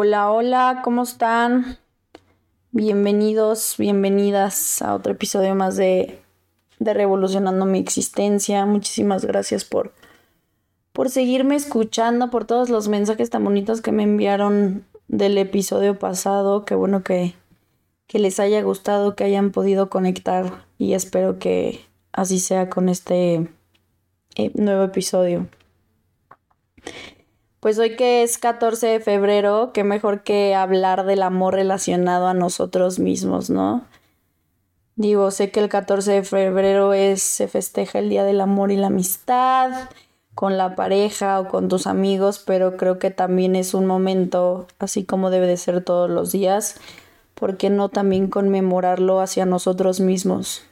Hola, hola, ¿cómo están? Bienvenidos, bienvenidas a otro episodio más de, de Revolucionando mi existencia. Muchísimas gracias por, por seguirme escuchando, por todos los mensajes tan bonitos que me enviaron del episodio pasado. Qué bueno que, que les haya gustado, que hayan podido conectar y espero que así sea con este eh, nuevo episodio. Pues hoy que es 14 de febrero, qué mejor que hablar del amor relacionado a nosotros mismos, ¿no? Digo, sé que el 14 de febrero es, se festeja el Día del Amor y la Amistad con la pareja o con tus amigos, pero creo que también es un momento, así como debe de ser todos los días, ¿por qué no también conmemorarlo hacia nosotros mismos?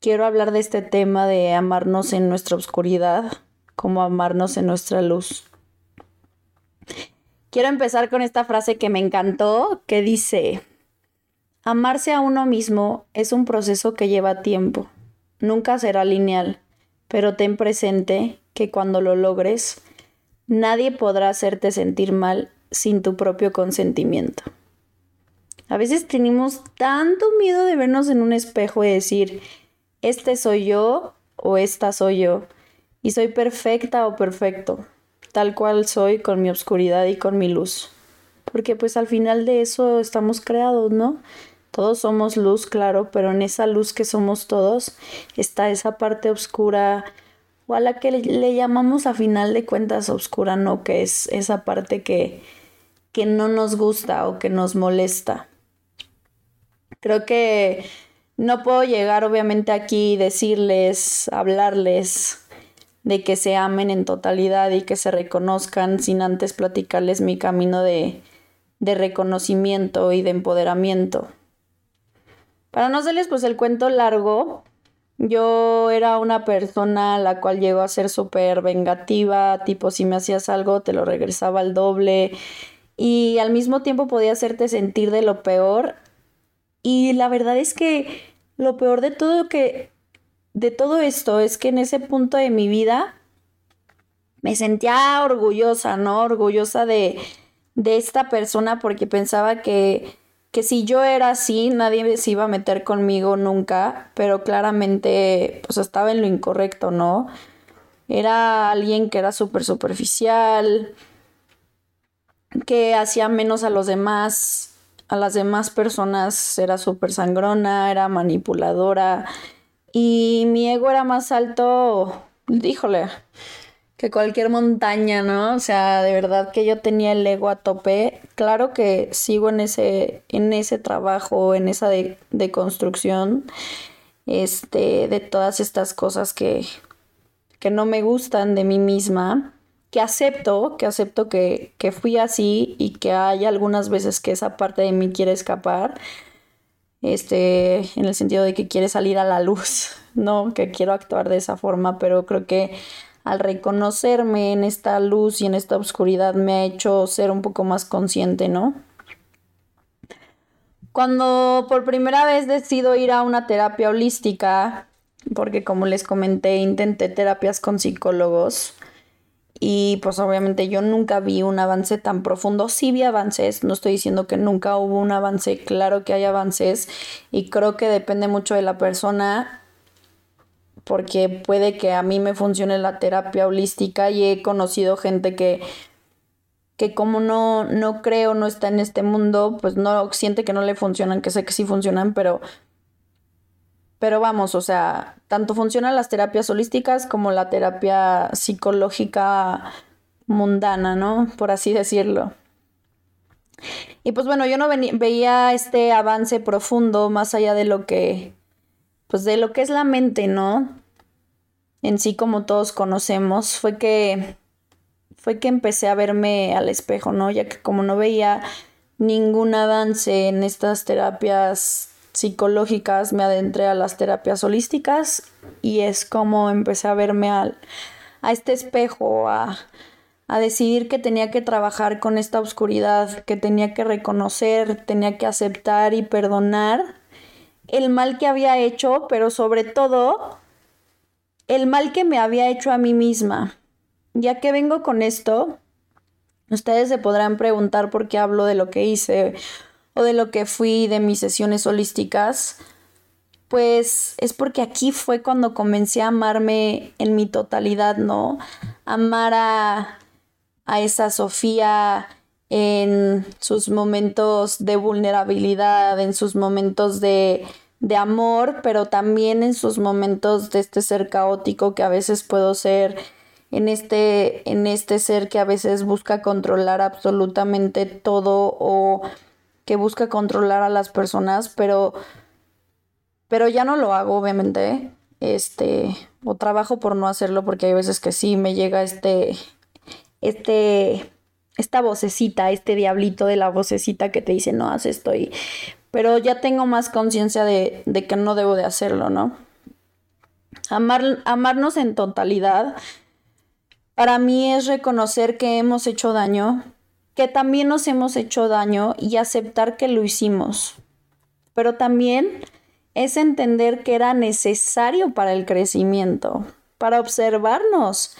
Quiero hablar de este tema de amarnos en nuestra oscuridad, como amarnos en nuestra luz. Quiero empezar con esta frase que me encantó, que dice, amarse a uno mismo es un proceso que lleva tiempo, nunca será lineal, pero ten presente que cuando lo logres, nadie podrá hacerte sentir mal sin tu propio consentimiento. A veces tenemos tanto miedo de vernos en un espejo y decir, este soy yo o esta soy yo y soy perfecta o perfecto, tal cual soy con mi oscuridad y con mi luz. Porque pues al final de eso estamos creados, ¿no? Todos somos luz, claro, pero en esa luz que somos todos está esa parte oscura o a la que le, llamamos a final de cuentas oscura, ¿no? Que es esa parte que, que no nos gusta o que nos molesta. Creo que no puedo llegar obviamente aquí y decirles, hablarles de que se amen en totalidad y que se reconozcan sin antes platicarles mi camino de, de reconocimiento y de empoderamiento. Para no hacerles pues el cuento largo, yo era una persona la cual llegó a ser súper vengativa, tipo si me hacías algo te lo regresaba al doble y al mismo tiempo podía hacerte sentir de lo peor. Y la verdad es que lo peor de todo que de todo esto es que en ese punto de mi vida me sentía orgullosa, ¿no? Orgullosa de, de esta persona porque pensaba que, que si yo era así, nadie se iba a meter conmigo nunca, pero claramente pues estaba en lo incorrecto, ¿no? Era alguien que era súper superficial, que hacía menos a los demás, a las demás personas era súper sangrona, era manipuladora, y mi ego era más alto, díjole, que cualquier montaña, ¿no? O sea, de verdad que yo tenía el ego a tope. Claro que sigo en ese, en ese trabajo, en esa de, de construcción, este, de todas estas cosas que, que no me gustan de mí misma, que acepto, que acepto que, que fui así y que hay algunas veces que esa parte de mí quiere escapar este, en el sentido de que quiere salir a la luz, no que quiero actuar de esa forma, pero creo que al reconocerme en esta luz y en esta oscuridad me ha hecho ser un poco más consciente, ¿no? Cuando por primera vez decido ir a una terapia holística, porque como les comenté, intenté terapias con psicólogos, y pues obviamente yo nunca vi un avance tan profundo. Sí vi avances, no estoy diciendo que nunca hubo un avance, claro que hay avances y creo que depende mucho de la persona porque puede que a mí me funcione la terapia holística y he conocido gente que que como no, no creo, no está en este mundo, pues no siente que no le funcionan, que sé que sí funcionan, pero pero vamos, o sea, tanto funcionan las terapias holísticas como la terapia psicológica mundana, ¿no? Por así decirlo. Y pues bueno, yo no veía este avance profundo más allá de lo que, pues de lo que es la mente, ¿no? En sí como todos conocemos, fue que, fue que empecé a verme al espejo, ¿no? Ya que como no veía ningún avance en estas terapias psicológicas me adentré a las terapias holísticas y es como empecé a verme al, a este espejo, a, a decidir que tenía que trabajar con esta oscuridad, que tenía que reconocer, tenía que aceptar y perdonar el mal que había hecho, pero sobre todo el mal que me había hecho a mí misma. Ya que vengo con esto, Ustedes se podrán preguntar por qué hablo de lo que hice de lo que fui de mis sesiones holísticas. Pues es porque aquí fue cuando comencé a amarme en mi totalidad, ¿no? Amar a, a esa Sofía en sus momentos de vulnerabilidad, en sus momentos de, de amor, pero también en sus momentos de este ser caótico que a veces puedo ser en este, en este ser que a veces busca controlar absolutamente todo o que busca controlar a las personas, pero, pero ya no lo hago, obviamente. Este, o trabajo por no hacerlo porque hay veces que sí me llega este, este, esta vocecita, este diablito de la vocecita que te dice no haz esto y, pero ya tengo más conciencia de, de, que no debo de hacerlo, ¿no? Amar, amarnos en totalidad para mí es reconocer que hemos hecho daño, que también nos hemos hecho daño y aceptar que lo hicimos. Pero también es entender que era necesario para el crecimiento, para observarnos.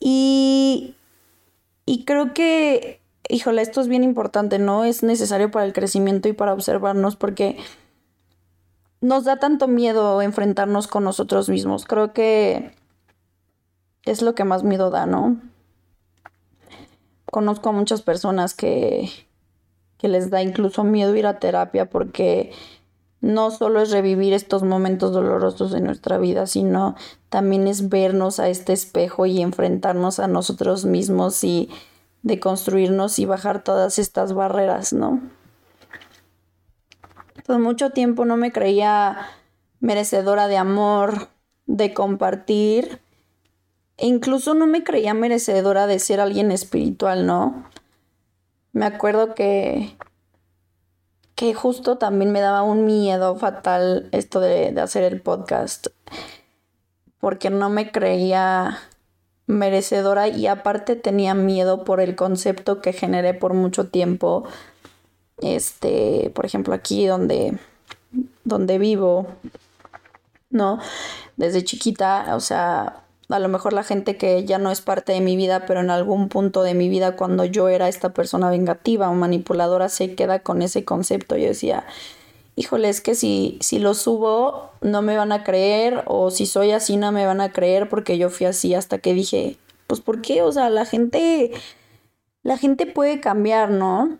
Y, y creo que, híjole, esto es bien importante, ¿no? Es necesario para el crecimiento y para observarnos porque nos da tanto miedo enfrentarnos con nosotros mismos. Creo que es lo que más miedo da, ¿no? Conozco a muchas personas que, que les da incluso miedo ir a terapia porque no solo es revivir estos momentos dolorosos de nuestra vida, sino también es vernos a este espejo y enfrentarnos a nosotros mismos y deconstruirnos y bajar todas estas barreras, ¿no? Por mucho tiempo no me creía merecedora de amor, de compartir e incluso no me creía merecedora de ser alguien espiritual, ¿no? Me acuerdo que que justo también me daba un miedo fatal esto de, de, hacer el podcast, porque no me creía merecedora y aparte tenía miedo por el concepto que generé por mucho tiempo, este, por ejemplo aquí donde, donde vivo, ¿no? Desde chiquita, o sea, a lo mejor la gente que ya no es parte de mi vida, pero en algún punto de mi vida cuando yo era esta persona vengativa o manipuladora se queda con ese concepto. Yo decía, híjole, es que si, si lo subo no me van a creer o si soy así no me van a creer porque yo fui así hasta que dije, pues ¿por qué? O sea, la gente, la gente puede cambiar, ¿no?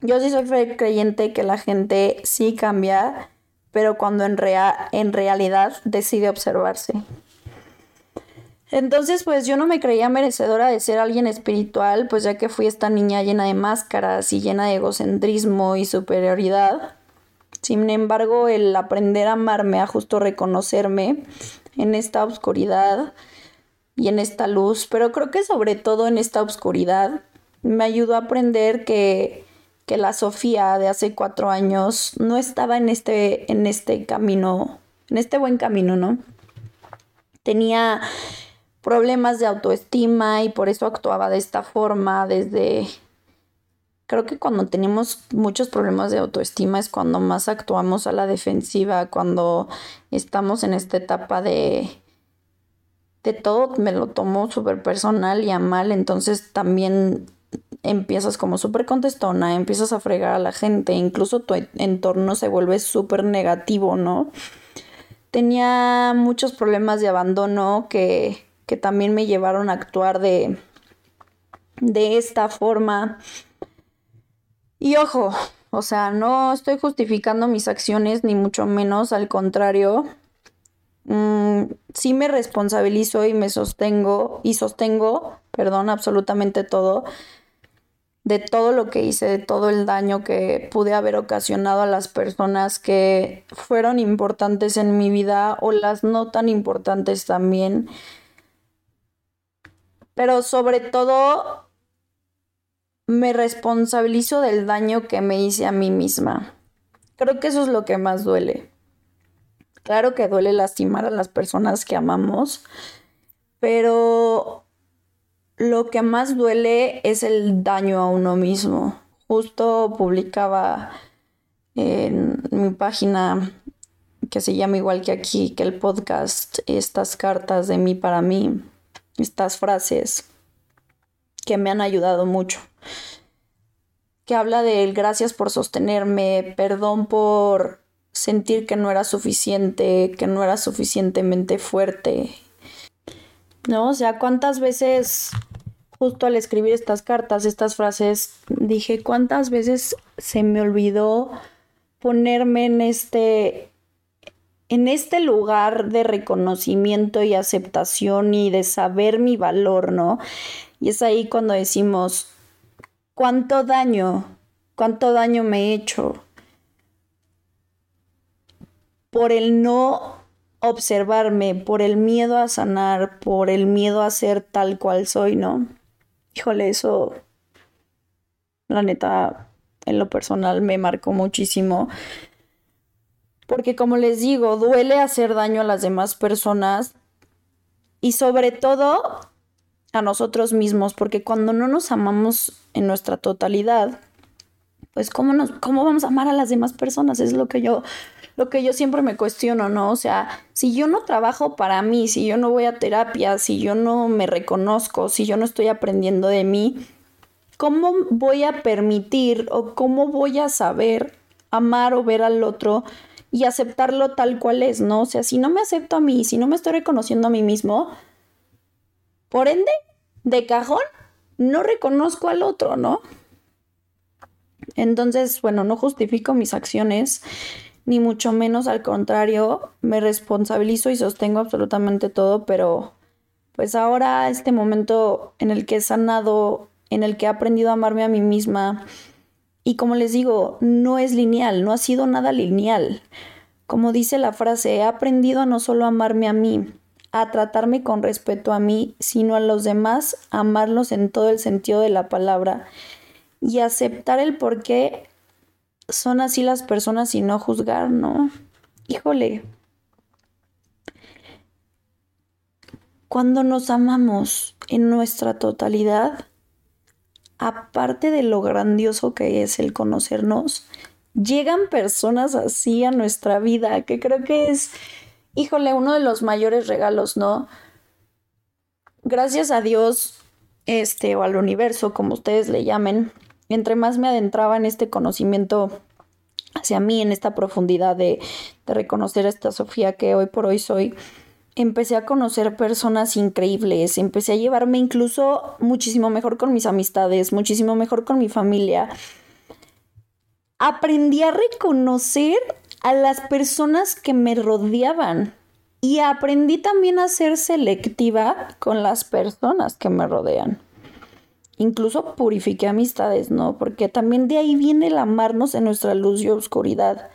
Yo sí soy creyente que la gente sí cambia, pero cuando en, rea en realidad decide observarse. Entonces, pues yo no me creía merecedora de ser alguien espiritual, pues ya que fui esta niña llena de máscaras y llena de egocentrismo y superioridad. Sin embargo, el aprender a amarme, a justo reconocerme en esta oscuridad y en esta luz, pero creo que sobre todo en esta oscuridad, me ayudó a aprender que, que la Sofía de hace cuatro años no estaba en este, en este camino, en este buen camino, ¿no? Tenía problemas de autoestima y por eso actuaba de esta forma desde... Creo que cuando tenemos muchos problemas de autoestima es cuando más actuamos a la defensiva, cuando estamos en esta etapa de... De todo me lo tomo súper personal y a mal, entonces también empiezas como súper contestona, empiezas a fregar a la gente, incluso tu entorno se vuelve súper negativo, ¿no? Tenía muchos problemas de abandono que que también me llevaron a actuar de, de esta forma. Y ojo, o sea, no estoy justificando mis acciones, ni mucho menos, al contrario. Mm, sí me responsabilizo y me sostengo, y sostengo, perdón, absolutamente todo, de todo lo que hice, de todo el daño que pude haber ocasionado a las personas que fueron importantes en mi vida o las no tan importantes también pero sobre todo me responsabilizo del daño que me hice a mí misma. Creo que eso es lo que más duele. Claro que duele lastimar a las personas que amamos, pero lo que más duele es el daño a uno mismo. Justo publicaba en mi página que se llama igual que aquí, que el podcast, estas cartas de mí para mí estas frases que me han ayudado mucho. Que habla del gracias por sostenerme, perdón por sentir que no era suficiente, que no era suficientemente fuerte. ¿No? O sea, ¿cuántas veces justo al escribir estas cartas, estas frases, dije, ¿cuántas veces se me olvidó ponerme en este en este lugar de reconocimiento y aceptación y de saber mi valor, ¿no? Y es ahí cuando decimos, ¿cuánto daño, cuánto daño me he hecho por el no observarme, por el miedo a sanar, por el miedo a ser tal cual soy, ¿no? Híjole, eso, la neta, en lo personal me marcó muchísimo porque como les digo, duele hacer daño a las demás personas y sobre todo a nosotros mismos, porque cuando no nos amamos en nuestra totalidad, pues cómo nos cómo vamos a amar a las demás personas, es lo que yo lo que yo siempre me cuestiono, ¿no? O sea, si yo no trabajo para mí, si yo no voy a terapia, si yo no me reconozco, si yo no estoy aprendiendo de mí, ¿cómo voy a permitir o cómo voy a saber amar o ver al otro y aceptarlo tal cual es, ¿no? O sea, si no me acepto a mí, si no me estoy reconociendo a mí mismo, por ende, de cajón, no reconozco al otro, ¿no? Entonces, bueno, no justifico mis acciones, ni mucho menos al contrario, me responsabilizo y sostengo absolutamente todo, pero pues ahora este momento en el que he sanado, en el que he aprendido a amarme a mí misma, y como les digo, no es lineal, no ha sido nada lineal. Como dice la frase, he aprendido a no solo amarme a mí, a tratarme con respeto a mí, sino a los demás, amarlos en todo el sentido de la palabra y aceptar el por qué son así las personas y no juzgar, ¿no? Híjole. Cuando nos amamos en nuestra totalidad, aparte de lo grandioso que es el conocernos, llegan personas así a nuestra vida, que creo que es, híjole, uno de los mayores regalos, ¿no? Gracias a Dios, este, o al universo, como ustedes le llamen, entre más me adentraba en este conocimiento hacia mí, en esta profundidad de, de reconocer a esta Sofía que hoy por hoy soy, empecé a conocer personas increíbles, empecé a llevarme incluso muchísimo mejor con mis amistades, muchísimo mejor con mi familia. Aprendí a reconocer a las personas que me rodeaban y aprendí también a ser selectiva con las personas que me rodean. Incluso purifiqué amistades, ¿no? Porque también de ahí viene el amarnos en nuestra luz y oscuridad.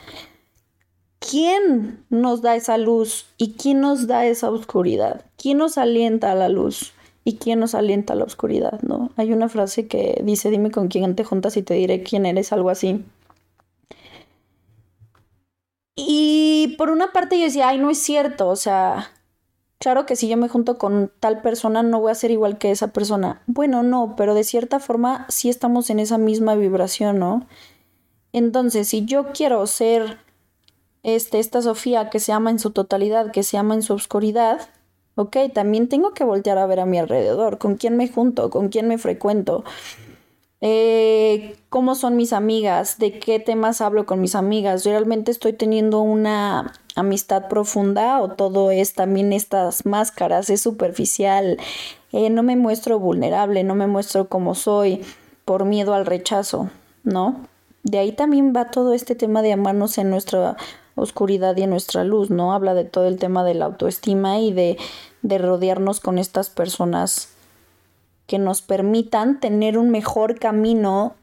¿Quién nos da esa luz y quién nos da esa oscuridad? ¿Quién nos alienta a la luz y quién nos alienta a la oscuridad? ¿no? Hay una frase que dice, dime con quién te juntas y te diré quién eres, algo así. Y por una parte yo decía, ay, no es cierto, o sea, claro que si yo me junto con tal persona no voy a ser igual que esa persona. Bueno, no, pero de cierta forma sí estamos en esa misma vibración, ¿no? Entonces, si yo quiero ser este, esta Sofía que se ama en su totalidad, que se ama en su oscuridad, ok, también tengo que voltear a ver a mi alrededor, con quién me junto, con quién me frecuento, eh, cómo son mis amigas, de qué temas hablo con mis amigas, realmente estoy teniendo una amistad profunda o todo es también estas máscaras, es superficial, eh, no me muestro vulnerable, no me muestro como soy por miedo al rechazo, ¿no? De ahí también va todo este tema de amarnos en nuestra oscuridad y en nuestra luz, ¿no? Habla de todo el tema de la autoestima y de, de rodearnos con estas personas que nos permitan tener un mejor camino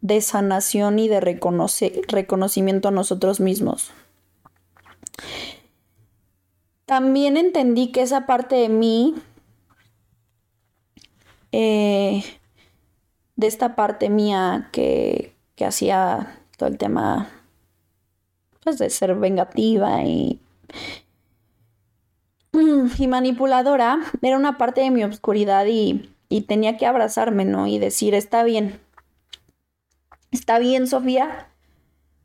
de sanación y de reconocimiento a nosotros mismos. También entendí que esa parte de mí, eh, de esta parte mía que, que hacía todo el tema pues de ser vengativa y, y manipuladora, era una parte de mi obscuridad y, y tenía que abrazarme, ¿no? Y decir, está bien, está bien, Sofía,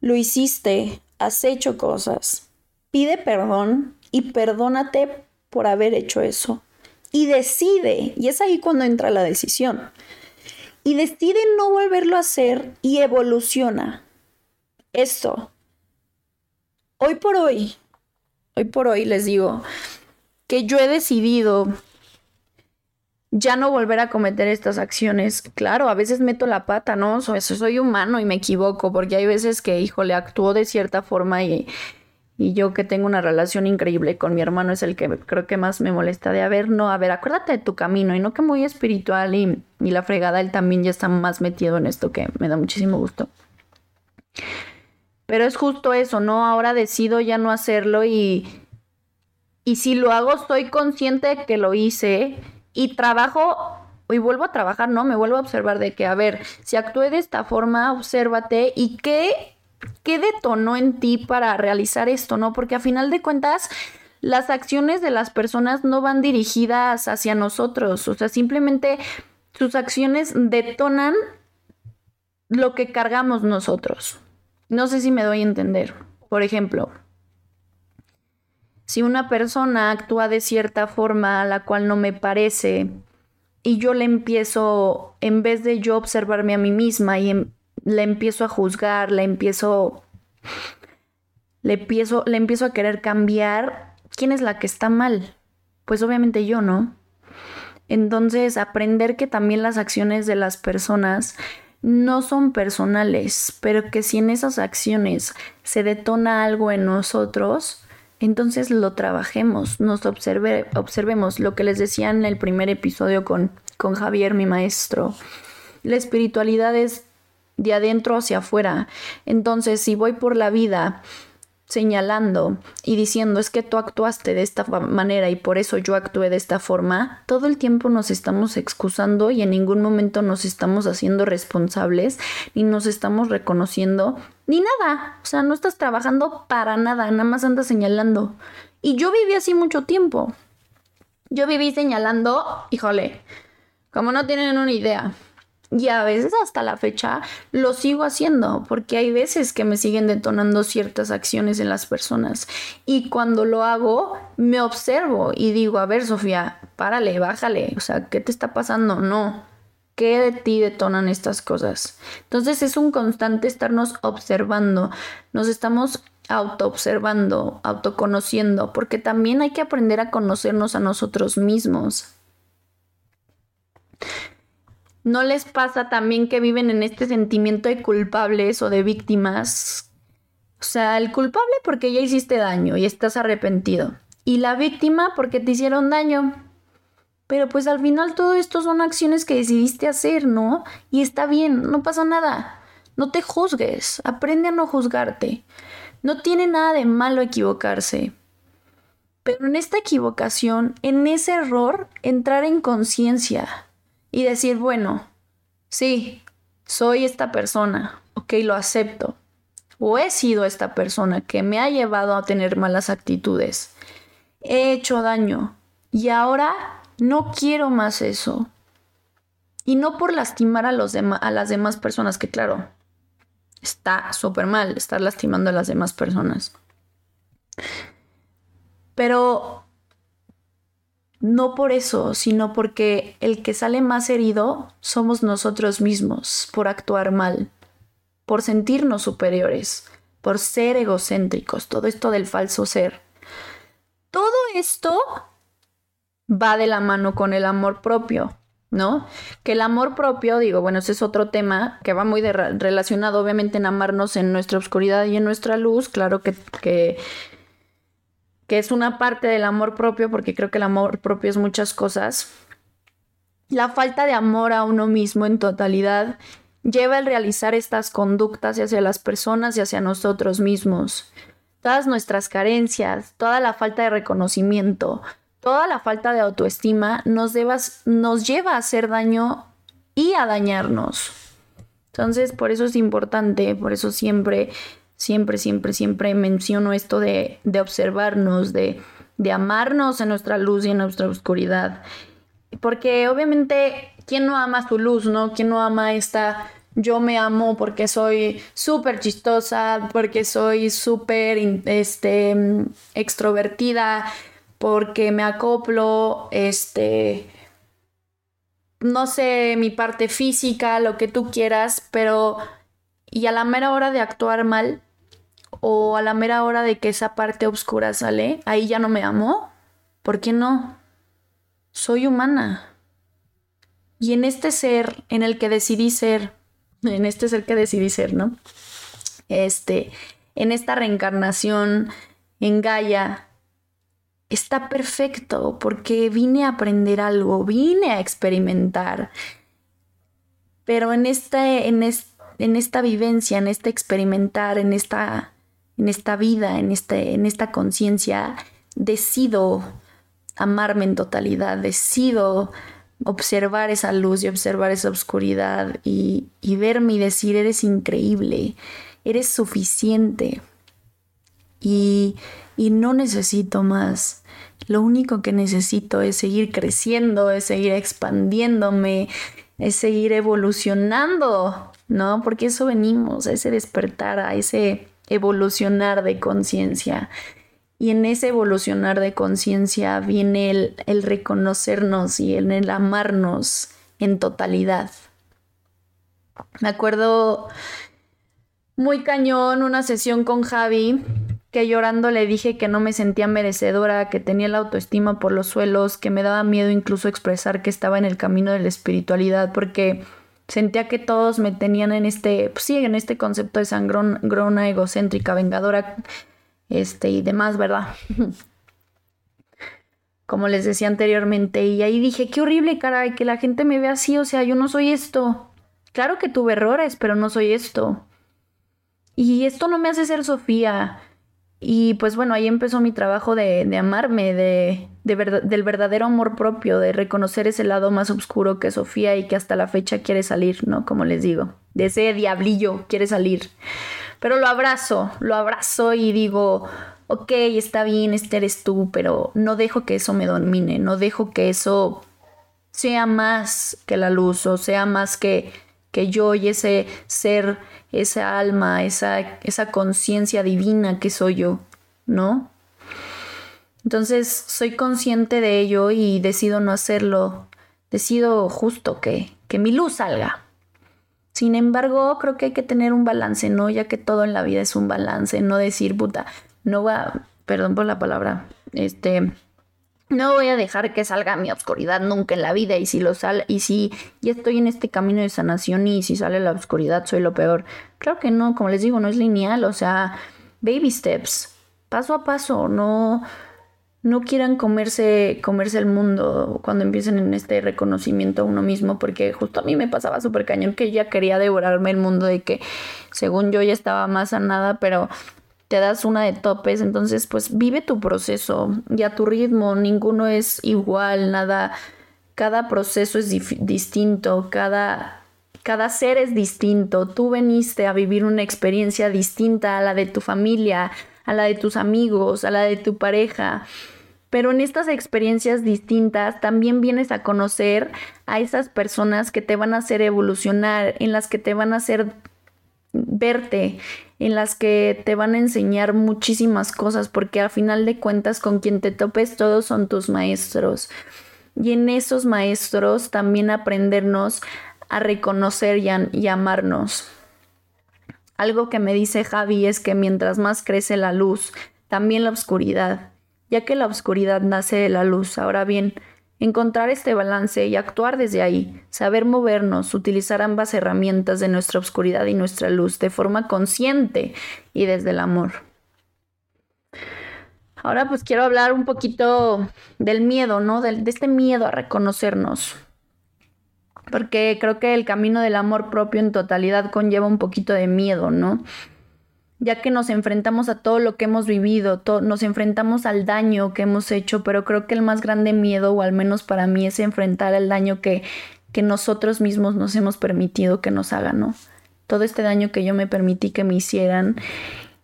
lo hiciste, has hecho cosas, pide perdón y perdónate por haber hecho eso. y decide, y es ahí cuando entra la decisión, y decide no volverlo a hacer y evoluciona. Esto, hoy por hoy, hoy por hoy les digo que yo he decidido ya no volver a cometer estas acciones. Claro, a veces meto la pata, ¿no? Soy, humano y me equivoco, porque hay veces que, híjole, actúo de cierta forma y, y yo que tengo una relación increíble con mi hermano es el que creo que más me molesta de, a ver, no, a ver, acuérdate de tu camino y no que muy espiritual y, y la fregada, él también ya está más metido en esto que me da muchísimo gusto. Pero es justo eso, ¿no? Ahora decido ya no hacerlo y, y si lo hago, estoy consciente de que lo hice y trabajo y vuelvo a trabajar, ¿no? Me vuelvo a observar de que, a ver, si actué de esta forma, obsérvate y qué, qué detonó en ti para realizar esto, ¿no? Porque a final de cuentas, las acciones de las personas no van dirigidas hacia nosotros, o sea, simplemente sus acciones detonan lo que cargamos nosotros. No sé si me doy a entender. Por ejemplo, si una persona actúa de cierta forma a la cual no me parece y yo le empiezo, en vez de yo observarme a mí misma y em, le empiezo a juzgar, le empiezo, le empiezo, le empiezo a querer cambiar, ¿quién es la que está mal? Pues obviamente yo, ¿no? Entonces, aprender que también las acciones de las personas no son personales, pero que si en esas acciones se detona algo en nosotros, entonces lo trabajemos, nos observe, observemos lo que les decía en el primer episodio con, con Javier, mi maestro. La espiritualidad es de adentro hacia afuera. Entonces, si voy por la vida señalando y diciendo es que tú actuaste de esta manera y por eso yo actué de esta forma, todo el tiempo nos estamos excusando y en ningún momento nos estamos haciendo responsables ni nos estamos reconociendo ni nada. O sea, no estás trabajando para nada, nada más andas señalando. Y yo viví así mucho tiempo. Yo viví señalando, híjole, como no tienen una idea. Y a veces hasta la fecha lo sigo haciendo porque hay veces que me siguen detonando ciertas acciones en las personas. Y cuando lo hago, me observo y digo, a ver, Sofía, párale, bájale. O sea, ¿qué te está pasando? No. ¿Qué de ti detonan estas cosas? Entonces es un constante estarnos observando. Nos estamos autoobservando, autoconociendo, porque también hay que aprender a conocernos a nosotros mismos. ¿No les pasa también que viven en este sentimiento de culpables o de víctimas? O sea, el culpable porque ya hiciste daño y estás arrepentido. Y la víctima porque te hicieron daño. Pero pues al final todo esto son acciones que decidiste hacer, ¿no? Y está bien, no pasa nada. No te juzgues, aprende a no juzgarte. No tiene nada de malo equivocarse. Pero en esta equivocación, en ese error, entrar en conciencia y decir, bueno, sí, soy esta persona, ok, lo acepto. O he sido esta persona que me ha llevado a tener malas actitudes. He hecho daño y ahora no quiero más eso. Y no por lastimar a, los a las demás personas, que claro, está súper mal estar lastimando a las demás personas. Pero no por eso, sino porque el que sale más herido somos nosotros mismos por actuar mal, por sentirnos superiores, por ser egocéntricos, todo esto del falso ser. Todo esto va de la mano con el amor propio, ¿no? Que el amor propio, digo, bueno, ese es otro tema que va muy relacionado obviamente en amarnos en nuestra oscuridad y en nuestra luz, claro que, que es una parte del amor propio, porque creo que el amor propio es muchas cosas, la falta de amor a uno mismo en totalidad lleva al realizar estas conductas hacia las personas y hacia nosotros mismos. Todas nuestras carencias, toda la falta de reconocimiento, toda la falta de autoestima nos, nos lleva a hacer daño y a dañarnos. Entonces, por eso es importante, por eso siempre siempre, siempre, siempre menciono esto de, observarnos, de, de amarnos en nuestra luz y en nuestra oscuridad. Porque obviamente, ¿quién no ama su luz, no? ¿Quién no ama esta yo me amo porque soy súper chistosa, porque soy súper este, extrovertida, porque me acoplo, este, no sé, mi parte física, lo que tú quieras, pero y a la mera hora de actuar mal o a la mera hora de que esa parte oscura sale, ahí ya no me amo. ¿Por qué no? Soy humana. Y en este ser en el que decidí ser, en este ser que decidí ser, ¿no? Este, en esta reencarnación en Gaia, está perfecto porque vine a aprender algo, vine a experimentar. Pero en, este, en, en esta vivencia, en este experimentar, en esta, en esta vida, en, este, en esta conciencia, decido amarme en totalidad, decido observar esa luz y observar esa oscuridad y, y verme y decir, eres increíble, eres suficiente y, y no necesito más. Lo único que necesito es seguir creciendo, es seguir expandiéndome, es seguir evolucionando, ¿no? Porque eso venimos, a ese despertar, a ese evolucionar de conciencia. Y en ese evolucionar de conciencia viene el, el, reconocernos y el, el amarnos en totalidad. Me acuerdo muy cañón una sesión con Javi que llorando le dije que no me sentía merecedora, que tenía la autoestima por los suelos, que me daba miedo incluso expresar que estaba en el camino de la espiritualidad, porque sentía que todos me tenían en este, pues sí, en este concepto de sangrona, egocéntrica, vengadora, este y demás, ¿verdad? Como les decía anteriormente, y ahí dije, qué horrible, caray, que la gente me vea así, o sea, yo no soy esto. Claro que tuve errores, pero no soy esto. Y esto no me hace ser Sofía. Y pues bueno, ahí empezó mi trabajo de, de amarme, de, del verdadero amor propio, de reconocer ese lado más oscuro que Sofía y que hasta la fecha quiere salir, ¿no? Como les digo, de ese diablillo quiere salir. Pero lo abrazo, lo abrazo y digo, ok, está bien, este eres tú, pero no dejo que eso me domine, no dejo que eso sea más que la luz o sea más que, que yo y ese ser esa alma, esa, esa conciencia divina que soy yo, ¿no? Entonces soy consciente de ello y decido no hacerlo, decido justo que, que mi luz salga. Sin embargo, creo que hay que tener un balance, ¿no? Ya que todo en la vida es un balance, no decir, puta, no va, perdón por la palabra, este, no voy a dejar que salga mi oscuridad nunca en la vida y si lo sale y si ya estoy en este camino de sanación y si sale la oscuridad soy lo peor. Claro que no, como les digo, no es lineal, o sea, baby steps, paso a paso, no no quieran comerse comerse el mundo cuando empiecen en este reconocimiento a uno mismo porque justo a mí me pasaba súper cañón que ya quería devorarme el mundo de que según yo ya estaba más sanada, pero te das una de topes, entonces pues vive tu proceso y a tu ritmo, ninguno es igual, nada, cada proceso es distinto, cada, cada ser es distinto, tú veniste a vivir una experiencia distinta a la de tu familia, a la de tus amigos, a la de tu pareja. Pero en estas experiencias distintas también vienes a conocer a esas personas que te van a hacer evolucionar, en las que te van a hacer verte, en las que te van a enseñar muchísimas cosas, porque al final de cuentas con quien te topes todos son tus maestros. Y en esos maestros también aprendernos a reconocer y, y amarnos. Algo que me dice Javi es que mientras más crece la luz, también la oscuridad, ya que la oscuridad nace de la luz. Ahora bien, Encontrar este balance y actuar desde ahí, saber movernos, utilizar ambas herramientas de nuestra oscuridad y nuestra luz de forma consciente y desde el amor. Ahora pues quiero hablar un poquito del miedo, ¿no? De, de este miedo a reconocernos. Porque creo que el camino del amor propio en totalidad conlleva un poquito de miedo, ¿no? ya que nos enfrentamos a todo lo que hemos vivido, nos enfrentamos al daño que hemos hecho, pero creo que el más grande miedo, o al menos para mí, es enfrentar el daño que, que nosotros mismos nos hemos permitido que nos hagan, ¿no? Todo este daño que yo me permití que me hicieran,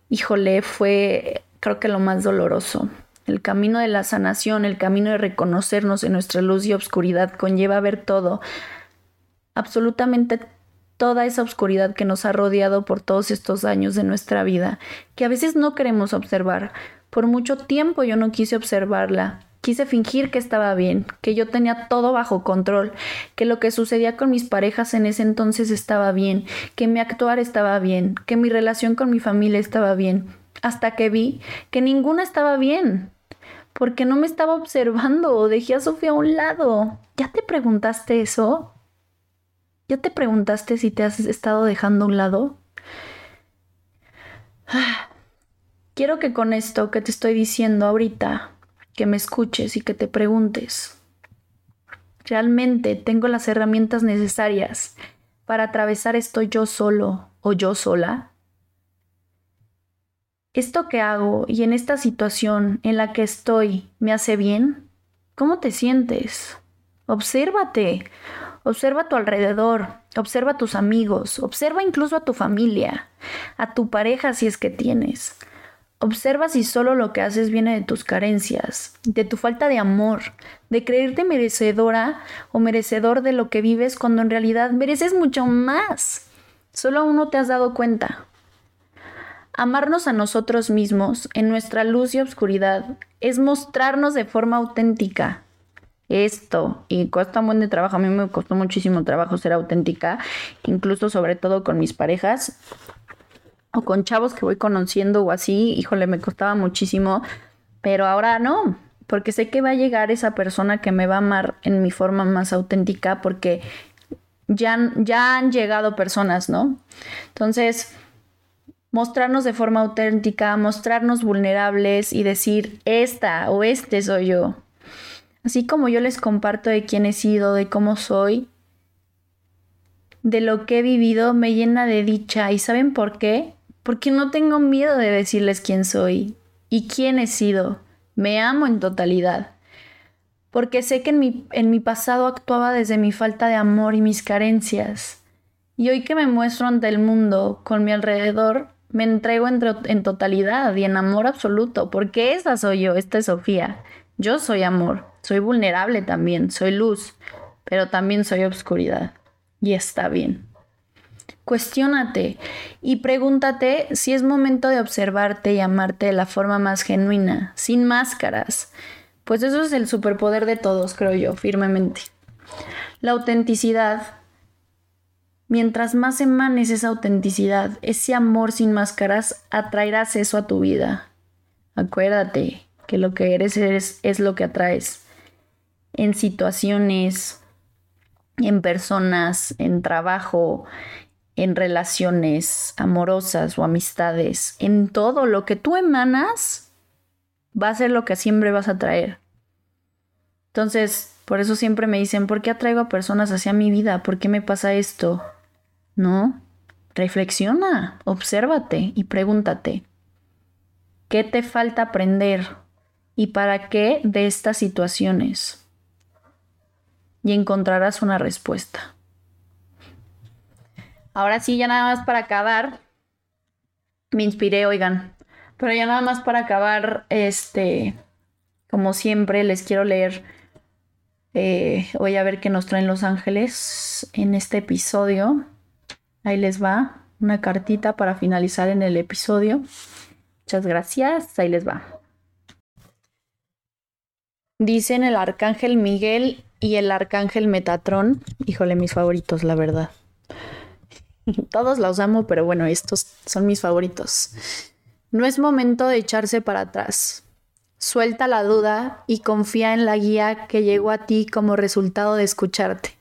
híjole, fue creo que lo más doloroso. El camino de la sanación, el camino de reconocernos en nuestra luz y obscuridad conlleva ver todo, absolutamente toda esa oscuridad que nos ha rodeado por todos estos años de nuestra vida, que a veces no queremos observar, Por mucho tiempo yo no quise observarla. Quise fingir que estaba bien, que yo tenía todo bajo control, que lo que sucedía con mis parejas en ese entonces estaba bien, que mi actuar estaba bien, que mi relación con mi familia estaba bien, hasta que vi que ninguna estaba bien, porque no me estaba observando dejé a Sofía a un lado. ¿Ya te preguntaste eso? ¿Ya te preguntaste si te has estado dejando a un lado? Quiero que con esto que te estoy diciendo ahorita que me escuches y que te preguntes, ¿realmente tengo las herramientas necesarias para atravesar esto yo solo o yo sola? ¿Esto que hago y en esta situación en la que estoy me hace bien? ¿Cómo te sientes? Obsérvate, observa a tu alrededor, observa a tus amigos, observa incluso a tu familia, a tu pareja si es que tienes. Observa si solo lo que haces viene de tus carencias, de tu falta de amor, de creerte merecedora o merecedor de lo que vives cuando en realidad mereces mucho más. Solo aún no te has dado cuenta. Amarnos a nosotros mismos en nuestra luz y obscuridad es mostrarnos de forma auténtica. Esto, y cuesta un buen de trabajo, a mí me costó muchísimo trabajo ser auténtica, incluso sobre todo con mis parejas, o con chavos que voy conociendo o así, híjole, me costaba muchísimo, pero ahora no, porque sé que va a llegar esa persona que me va a amar en mi forma más auténtica, porque ya, ya han llegado personas, ¿no? Entonces, mostrarnos de forma auténtica, mostrarnos vulnerables y decir, esta o este soy yo. Así como yo les comparto de quién he sido, de cómo soy, de lo que he vivido, me llena de dicha. ¿Y saben por qué? porque no tengo miedo de decirles quién soy y quién he sido. Me amo en totalidad. Porque sé que en mi, en mi pasado actuaba desde mi falta de amor y mis carencias. Y hoy que me muestro ante el mundo, con mi alrededor, me entrego en, en totalidad y en amor absoluto, porque esa soy yo, esta es Sofía. Yo soy amor, soy vulnerable también, soy luz, pero también soy obscuridad. Y está bien. Cuestiónate y pregúntate si es momento de observarte y amarte de la forma más genuina, sin máscaras. Pues eso es el superpoder de todos, creo yo, firmemente. La autenticidad. Mientras más emanes esa autenticidad, ese amor sin máscaras, atraerás eso a tu vida. Acuérdate que lo que eres, eres es lo que atraes. En situaciones, en personas, en trabajo, en relaciones amorosas o amistades, en todo lo que tú emanas, va a ser lo que siempre vas a traer. Entonces, por eso siempre me dicen, ¿por qué atraigo a personas hacia mi vida? ¿Por qué me pasa esto? ¿No? Reflexiona, obsérvate y pregúntate, ¿qué te falta aprender? ¿Y para qué de estas situaciones? Y encontrarás una respuesta. Ahora sí, ya nada más para acabar. Me inspiré, oigan. Pero ya nada más para acabar, este, como siempre, les quiero leer. Eh, voy a ver qué nos traen los ángeles en este episodio. Ahí les va una cartita para finalizar en el episodio. Muchas gracias. Ahí les va. Dicen el arcángel Miguel y el arcángel Metatrón. Híjole, mis favoritos, la verdad. Todos los amo, pero bueno, estos son mis favoritos. No es momento de echarse para atrás. Suelta la duda y confía en la guía que llegó a ti como resultado de escucharte.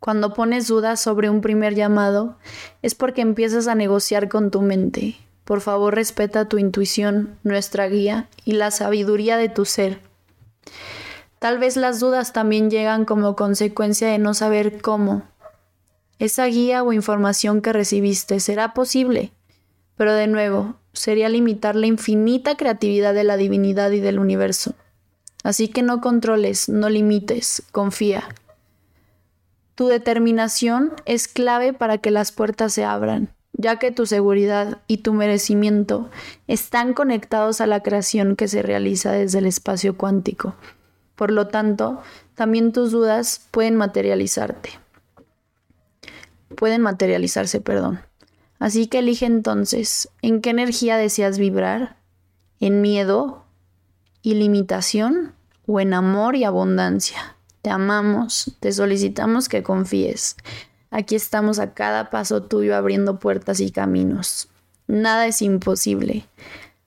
Cuando pones dudas sobre un primer llamado, es porque empiezas a negociar con tu mente. Por favor, respeta tu intuición, nuestra guía y la sabiduría de tu ser. Tal vez las dudas también llegan como consecuencia de no saber cómo, esa guía o información que recibiste será posible, pero de nuevo, sería limitar la infinita creatividad de la divinidad y del universo. Así que no controles, no limites, confía. Tu determinación es clave para que las puertas se abran, ya que tu seguridad y tu merecimiento están conectados a la creación que se realiza desde el espacio cuántico. Por lo tanto, también tus dudas pueden materializarte pueden materializarse, perdón. Así que elige entonces en qué energía deseas vibrar ¿En miedo y limitación o en amor y abundancia? Te amamos, te solicitamos que confíes. Aquí estamos a cada paso tuyo abriendo puertas y caminos. Nada es imposible.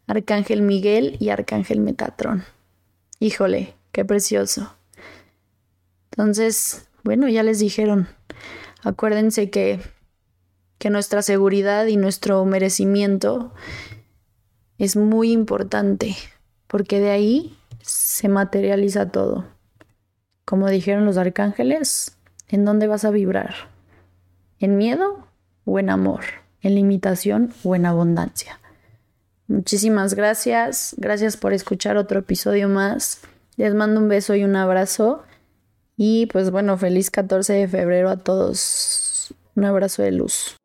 Arcángel Miguel y Arcángel Metatrón. Híjole, qué precioso. Entonces, bueno, ya les dijeron, acuérdense que, que nuestra seguridad y nuestro merecimiento es muy importante, porque de ahí se materializa todo. Como dijeron los arcángeles, ¿en dónde vas a vibrar? ¿En miedo o en amor? ¿En limitación o en abundancia? Muchísimas gracias. Gracias por escuchar otro episodio más. Les mando un beso y un abrazo. Y pues bueno, feliz 14 de febrero a todos. Un abrazo de luz.